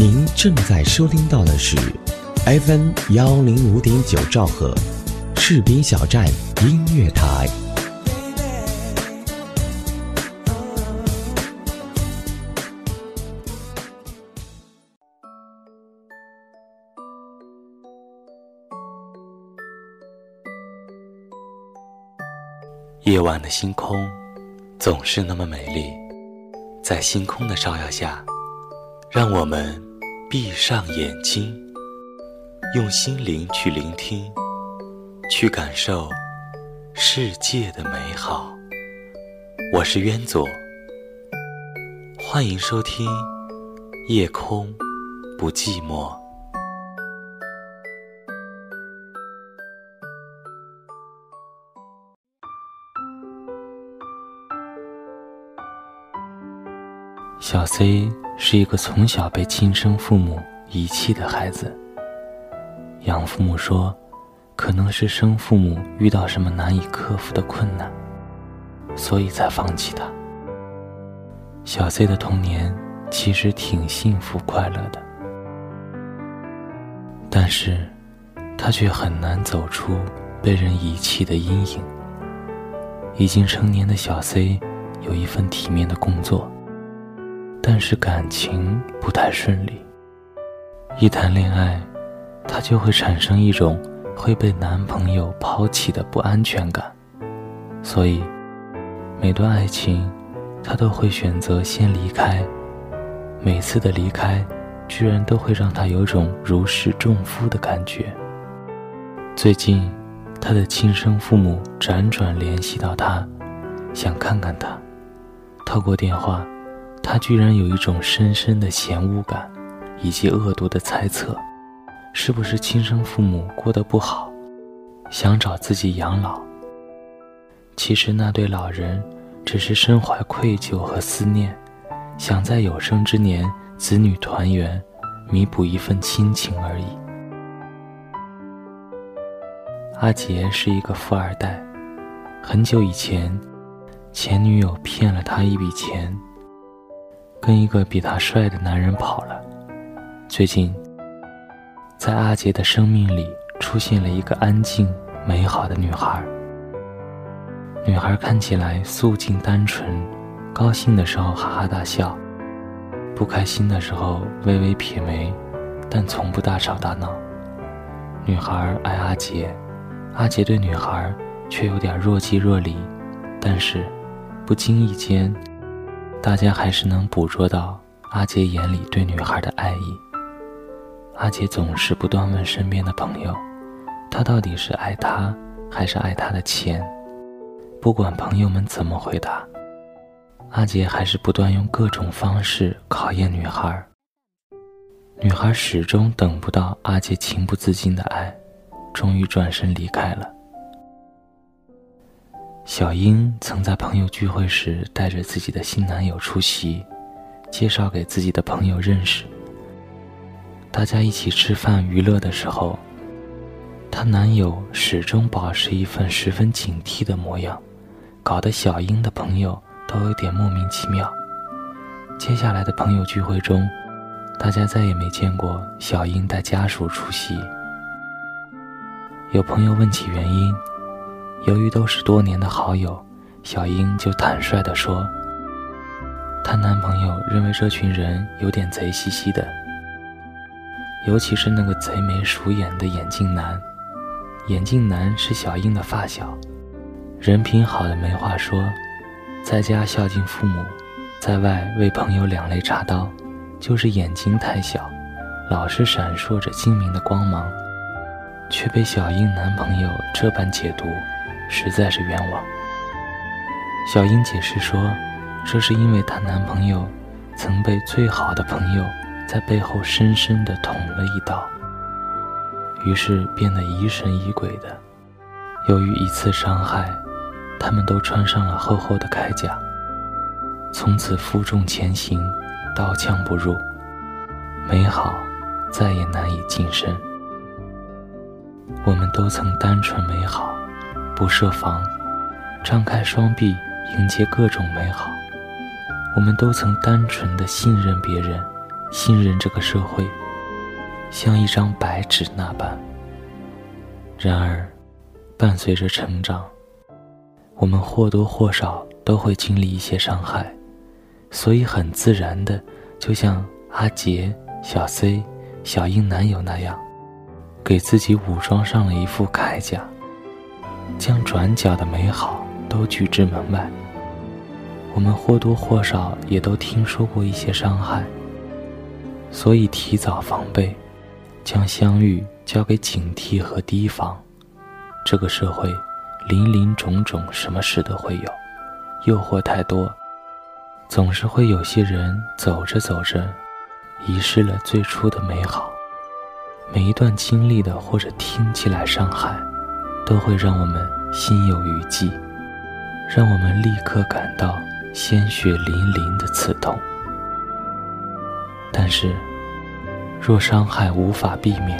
您正在收听到的是 FM 幺零五点九兆赫，士兵小站音乐台。夜晚的星空总是那么美丽，在星空的照耀下，让我们闭上眼睛，用心灵去聆听，去感受世界的美好。我是渊左，欢迎收听《夜空不寂寞》。小 C 是一个从小被亲生父母遗弃的孩子。养父母说，可能是生父母遇到什么难以克服的困难，所以才放弃他。小 C 的童年其实挺幸福快乐的，但是，他却很难走出被人遗弃的阴影。已经成年的小 C 有一份体面的工作。但是感情不太顺利，一谈恋爱，她就会产生一种会被男朋友抛弃的不安全感，所以每段爱情，她都会选择先离开。每次的离开，居然都会让她有种如释重负的感觉。最近，她的亲生父母辗转联系到她，想看看她，透过电话。他居然有一种深深的嫌恶感，以及恶毒的猜测，是不是亲生父母过得不好，想找自己养老？其实那对老人只是身怀愧疚和思念，想在有生之年子女团圆，弥补一份亲情而已。阿杰是一个富二代，很久以前，前女友骗了他一笔钱。跟一个比他帅的男人跑了。最近，在阿杰的生命里出现了一个安静、美好的女孩。女孩看起来素净单纯，高兴的时候哈哈大笑，不开心的时候微微撇眉，但从不大吵大闹。女孩爱阿杰，阿杰对女孩却有点若即若离，但是不经意间。大家还是能捕捉到阿杰眼里对女孩的爱意。阿杰总是不断问身边的朋友：“他到底是爱她，还是爱他的钱？”不管朋友们怎么回答，阿杰还是不断用各种方式考验女孩。女孩始终等不到阿杰情不自禁的爱，终于转身离开了。小英曾在朋友聚会时带着自己的新男友出席，介绍给自己的朋友认识。大家一起吃饭娱乐的时候，她男友始终保持一份十分警惕的模样，搞得小英的朋友都有点莫名其妙。接下来的朋友聚会中，大家再也没见过小英带家属出席。有朋友问起原因。由于都是多年的好友，小英就坦率地说：“她男朋友认为这群人有点贼兮兮的，尤其是那个贼眉鼠眼的眼镜男。眼镜男是小英的发小，人品好的没话说，在家孝敬父母，在外为朋友两肋插刀，就是眼睛太小，老是闪烁着精明的光芒，却被小英男朋友这般解读。”实在是冤枉。小英解释说，这是因为她男朋友曾被最好的朋友在背后深深的捅了一刀，于是变得疑神疑鬼的。由于一次伤害，他们都穿上了厚厚的铠甲，从此负重前行，刀枪不入，美好再也难以近身。我们都曾单纯美好。不设防，张开双臂迎接各种美好。我们都曾单纯的信任别人，信任这个社会，像一张白纸那般。然而，伴随着成长，我们或多或少都会经历一些伤害，所以很自然的，就像阿杰、小 C、小英男友那样，给自己武装上了一副铠甲，将转角的美好都拒之门外。我们或多或少也都听说过一些伤害，所以提早防备，将相遇交给警惕和提防。这个社会，林林种种，什么事都会有，诱惑太多，总是会有些人走着走着，遗失了最初的美好。每一段经历的或者听起来伤害，都会让我们心有余悸，让我们立刻感到。鲜血淋淋的刺痛，但是，若伤害无法避免，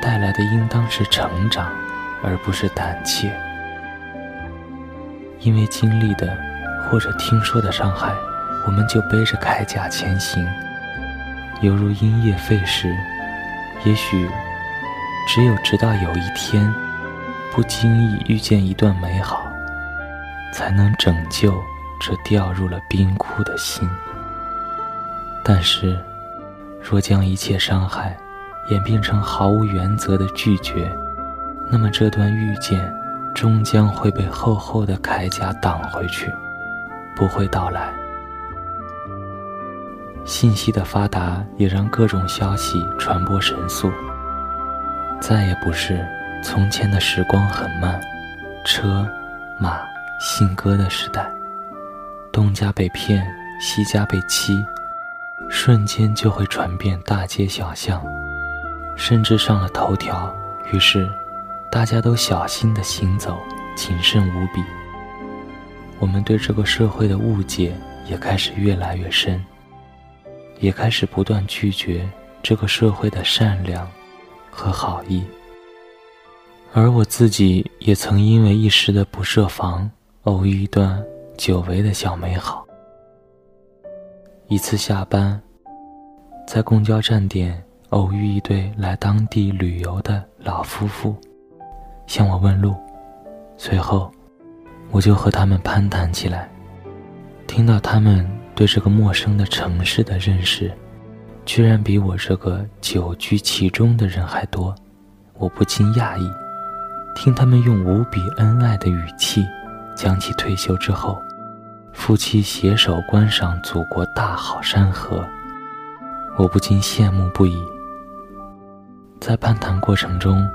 带来的应当是成长，而不是胆怯。因为经历的或者听说的伤害，我们就背着铠甲前行，犹如因噎废食。也许，只有直到有一天，不经意遇见一段美好，才能拯救。这掉入了冰窟的心。但是，若将一切伤害演变成毫无原则的拒绝，那么这段遇见终将会被厚厚的铠甲挡回去，不会到来。信息的发达也让各种消息传播神速，再也不是从前的时光很慢，车马信鸽的时代。东家被骗，西家被欺，瞬间就会传遍大街小巷，甚至上了头条。于是，大家都小心的行走，谨慎无比。我们对这个社会的误解也开始越来越深，也开始不断拒绝这个社会的善良和好意。而我自己也曾因为一时的不设防，偶遇一段。久违的小美好。一次下班，在公交站点偶遇一对来当地旅游的老夫妇，向我问路。随后，我就和他们攀谈起来。听到他们对这个陌生的城市的认识，居然比我这个久居其中的人还多，我不禁讶异。听他们用无比恩爱的语气，讲起退休之后。夫妻携手观赏祖国大好山河，我不禁羡慕不已。在攀谈过程中，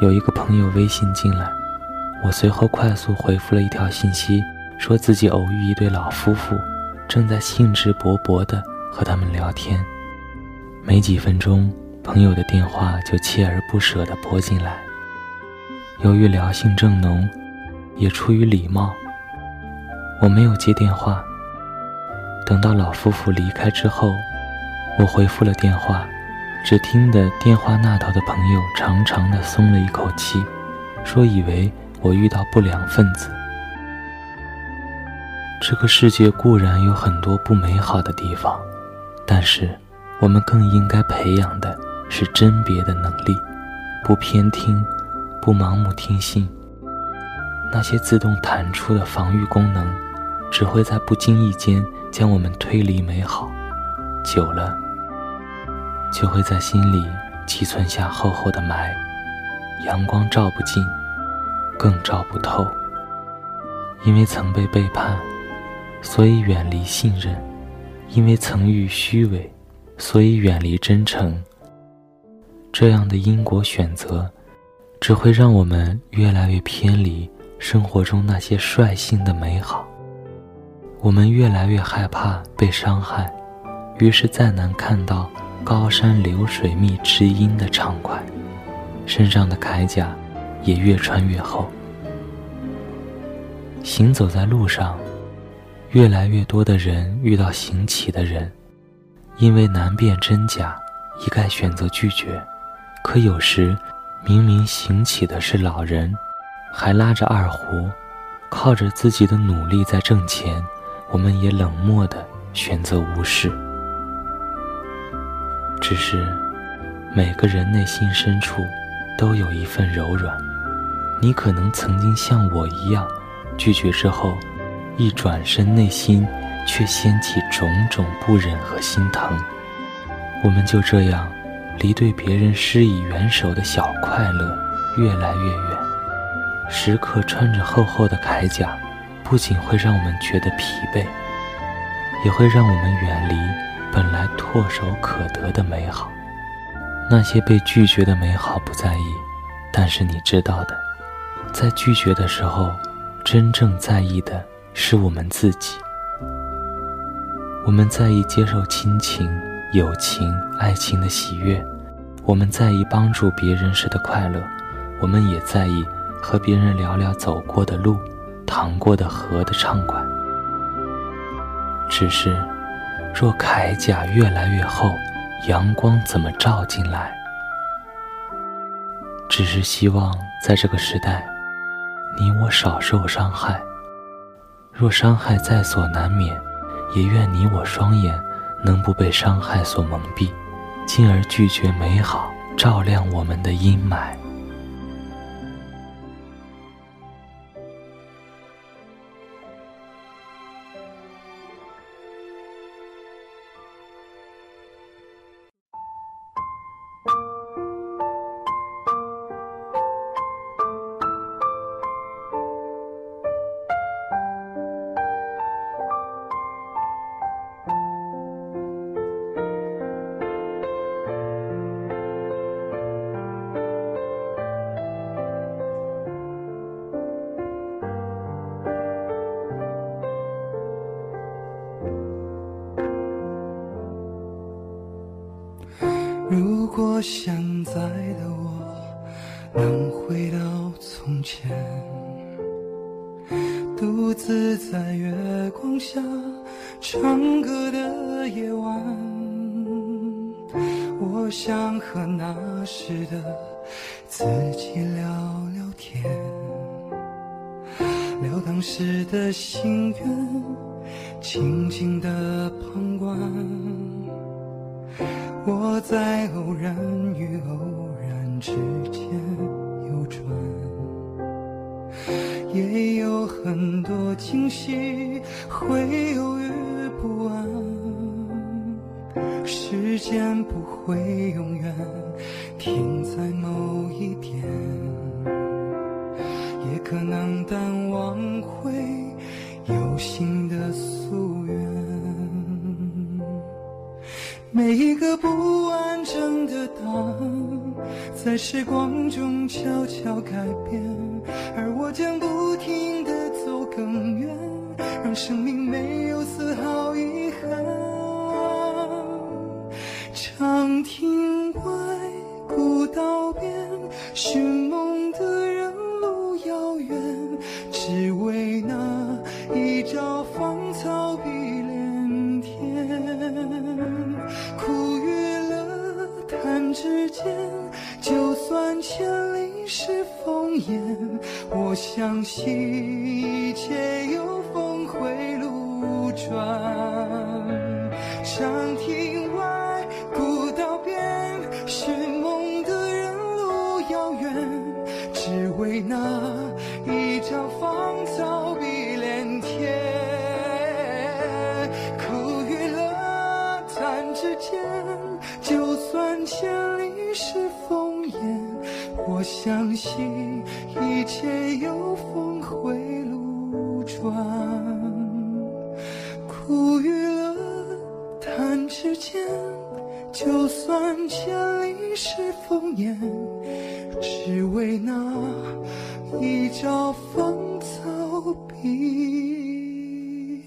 有一个朋友微信进来，我随后快速回复了一条信息，说自己偶遇一对老夫妇，正在兴致勃勃地和他们聊天。没几分钟，朋友的电话就锲而不舍地拨进来。由于聊性正浓，也出于礼貌。我没有接电话。等到老夫妇离开之后，我回复了电话，只听得电话那头的朋友长长的松了一口气，说以为我遇到不良分子。这个世界固然有很多不美好的地方，但是我们更应该培养的是甄别的能力，不偏听，不盲目听信。那些自动弹出的防御功能。只会在不经意间将我们推离美好，久了，就会在心里积存下厚厚的霾。阳光照不进，更照不透。因为曾被背叛，所以远离信任；因为曾遇虚伪，所以远离真诚。这样的因果选择，只会让我们越来越偏离生活中那些率性的美好。我们越来越害怕被伤害，于是再难看到高山流水觅知音的畅快，身上的铠甲也越穿越厚。行走在路上，越来越多的人遇到行乞的人，因为难辨真假，一概选择拒绝。可有时，明明行乞的是老人，还拉着二胡，靠着自己的努力在挣钱。我们也冷漠的选择无视。只是每个人内心深处都有一份柔软。你可能曾经像我一样拒绝之后，一转身内心却掀起种种不忍和心疼。我们就这样离对别人施以援手的小快乐越来越远。时刻穿着厚厚的铠甲，不仅会让我们觉得疲惫，也会让我们远离本来唾手可得的美好。那些被拒绝的美好不在意，但是你知道的，在拒绝的时候，真正在意的是我们自己。我们在意接受亲情、友情、爱情的喜悦，我们在意帮助别人时的快乐，我们也在意。和别人聊聊走过的路，淌过的河的畅快。只是，若铠甲越来越厚，阳光怎么照进来？只是希望在这个时代，你我少受伤害。若伤害在所难免，也愿你我双眼能不被伤害所蒙蔽，进而拒绝美好照亮我们的阴霾。现在的我能回到从前，独自在月光下唱歌的夜晚，我想和那时的自己聊聊天，聊当时的心愿，静静的旁观。我在偶然与偶然之间游转，也有很多惊喜会犹豫不安。时间不会永远停在某一点，也可能淡忘会有新的宿每一个不完整的答案，在时光中悄悄改变，而我将不停地走更远，让生命没有丝毫遗憾。长亭外，古道边，寻梦时间，就算千里是烽烟，我相信一切有峰回路转。长亭外，古道边，寻梦的人路遥远，只为那相信一切有峰回路转。苦与乐，弹指间，就算千里是烽烟，只为那一朝芳草碧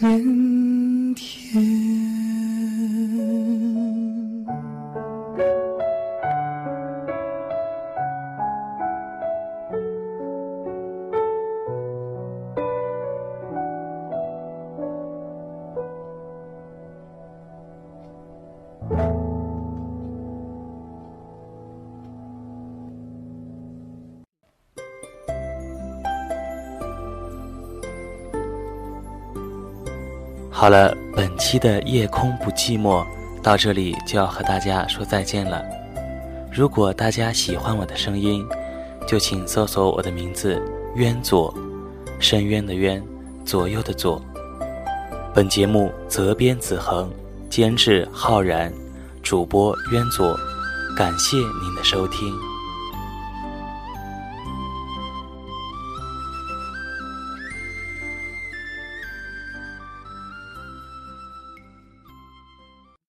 连好了，本期的夜空不寂寞到这里就要和大家说再见了。如果大家喜欢我的声音，就请搜索我的名字“渊左”，深渊的渊，左右的左。本节目责编子恒，监制浩然，主播渊左。感谢您的收听。